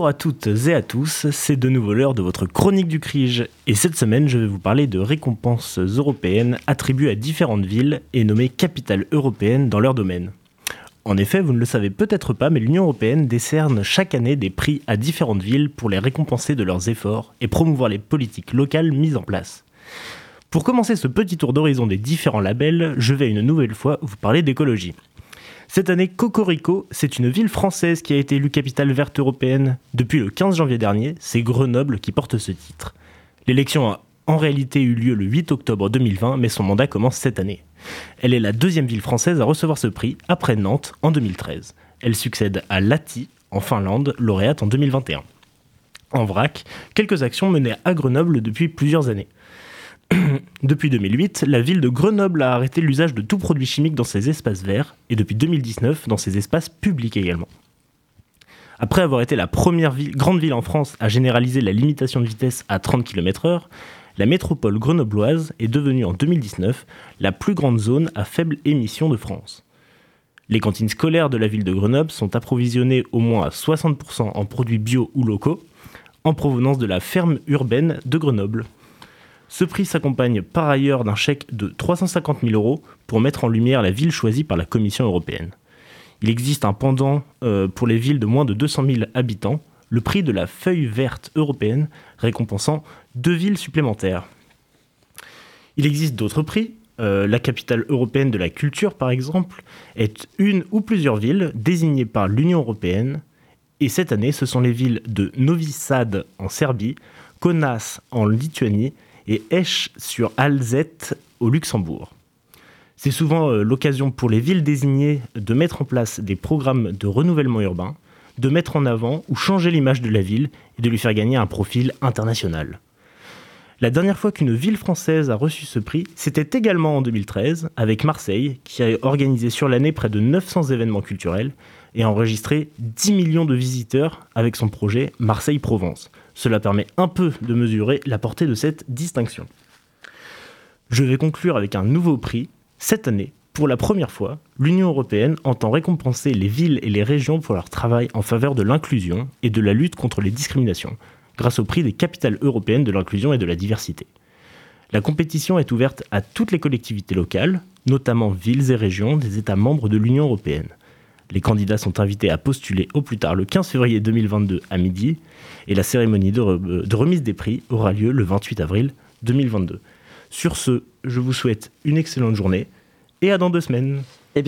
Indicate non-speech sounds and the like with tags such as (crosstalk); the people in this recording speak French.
Bonjour à toutes et à tous, c'est de nouveau l'heure de votre chronique du CRIGE. Et cette semaine, je vais vous parler de récompenses européennes attribuées à différentes villes et nommées capitales européennes dans leur domaine. En effet, vous ne le savez peut-être pas, mais l'Union européenne décerne chaque année des prix à différentes villes pour les récompenser de leurs efforts et promouvoir les politiques locales mises en place. Pour commencer ce petit tour d'horizon des différents labels, je vais une nouvelle fois vous parler d'écologie. Cette année, Cocorico, c'est une ville française qui a été élue capitale verte européenne. Depuis le 15 janvier dernier, c'est Grenoble qui porte ce titre. L'élection a en réalité eu lieu le 8 octobre 2020, mais son mandat commence cette année. Elle est la deuxième ville française à recevoir ce prix, après Nantes en 2013. Elle succède à Lahti, en Finlande, lauréate en 2021. En vrac, quelques actions menées à Grenoble depuis plusieurs années. (clears throat) depuis 2008, la ville de Grenoble a arrêté l'usage de tout produit chimique dans ses espaces verts et depuis 2019 dans ses espaces publics également. Après avoir été la première grande ville en France à généraliser la limitation de vitesse à 30 km/h, la métropole grenobloise est devenue en 2019 la plus grande zone à faible émission de France. Les cantines scolaires de la ville de Grenoble sont approvisionnées au moins à 60% en produits bio ou locaux, en provenance de la ferme urbaine de Grenoble. Ce prix s'accompagne par ailleurs d'un chèque de 350 000 euros pour mettre en lumière la ville choisie par la Commission européenne. Il existe un pendant euh, pour les villes de moins de 200 000 habitants, le prix de la feuille verte européenne récompensant deux villes supplémentaires. Il existe d'autres prix. Euh, la capitale européenne de la culture, par exemple, est une ou plusieurs villes désignées par l'Union européenne. Et cette année, ce sont les villes de Novi Sad en Serbie, Kaunas en Lituanie et Esch sur Alzette au Luxembourg. C'est souvent euh, l'occasion pour les villes désignées de mettre en place des programmes de renouvellement urbain, de mettre en avant ou changer l'image de la ville et de lui faire gagner un profil international. La dernière fois qu'une ville française a reçu ce prix, c'était également en 2013 avec Marseille, qui a organisé sur l'année près de 900 événements culturels et enregistré 10 millions de visiteurs avec son projet Marseille-Provence. Cela permet un peu de mesurer la portée de cette distinction. Je vais conclure avec un nouveau prix. Cette année, pour la première fois, l'Union européenne entend récompenser les villes et les régions pour leur travail en faveur de l'inclusion et de la lutte contre les discriminations, grâce au prix des capitales européennes de l'inclusion et de la diversité. La compétition est ouverte à toutes les collectivités locales, notamment villes et régions des États membres de l'Union européenne. Les candidats sont invités à postuler au plus tard le 15 février 2022 à midi et la cérémonie de, remise des prix aura lieu le 28 avril 2022. Sur ce, je vous souhaite une excellente journée et à dans deux semaines. Eh